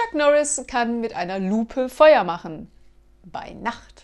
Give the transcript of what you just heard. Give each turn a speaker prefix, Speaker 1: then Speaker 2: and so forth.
Speaker 1: Chuck Norris kann mit einer Lupe Feuer machen. Bei Nacht.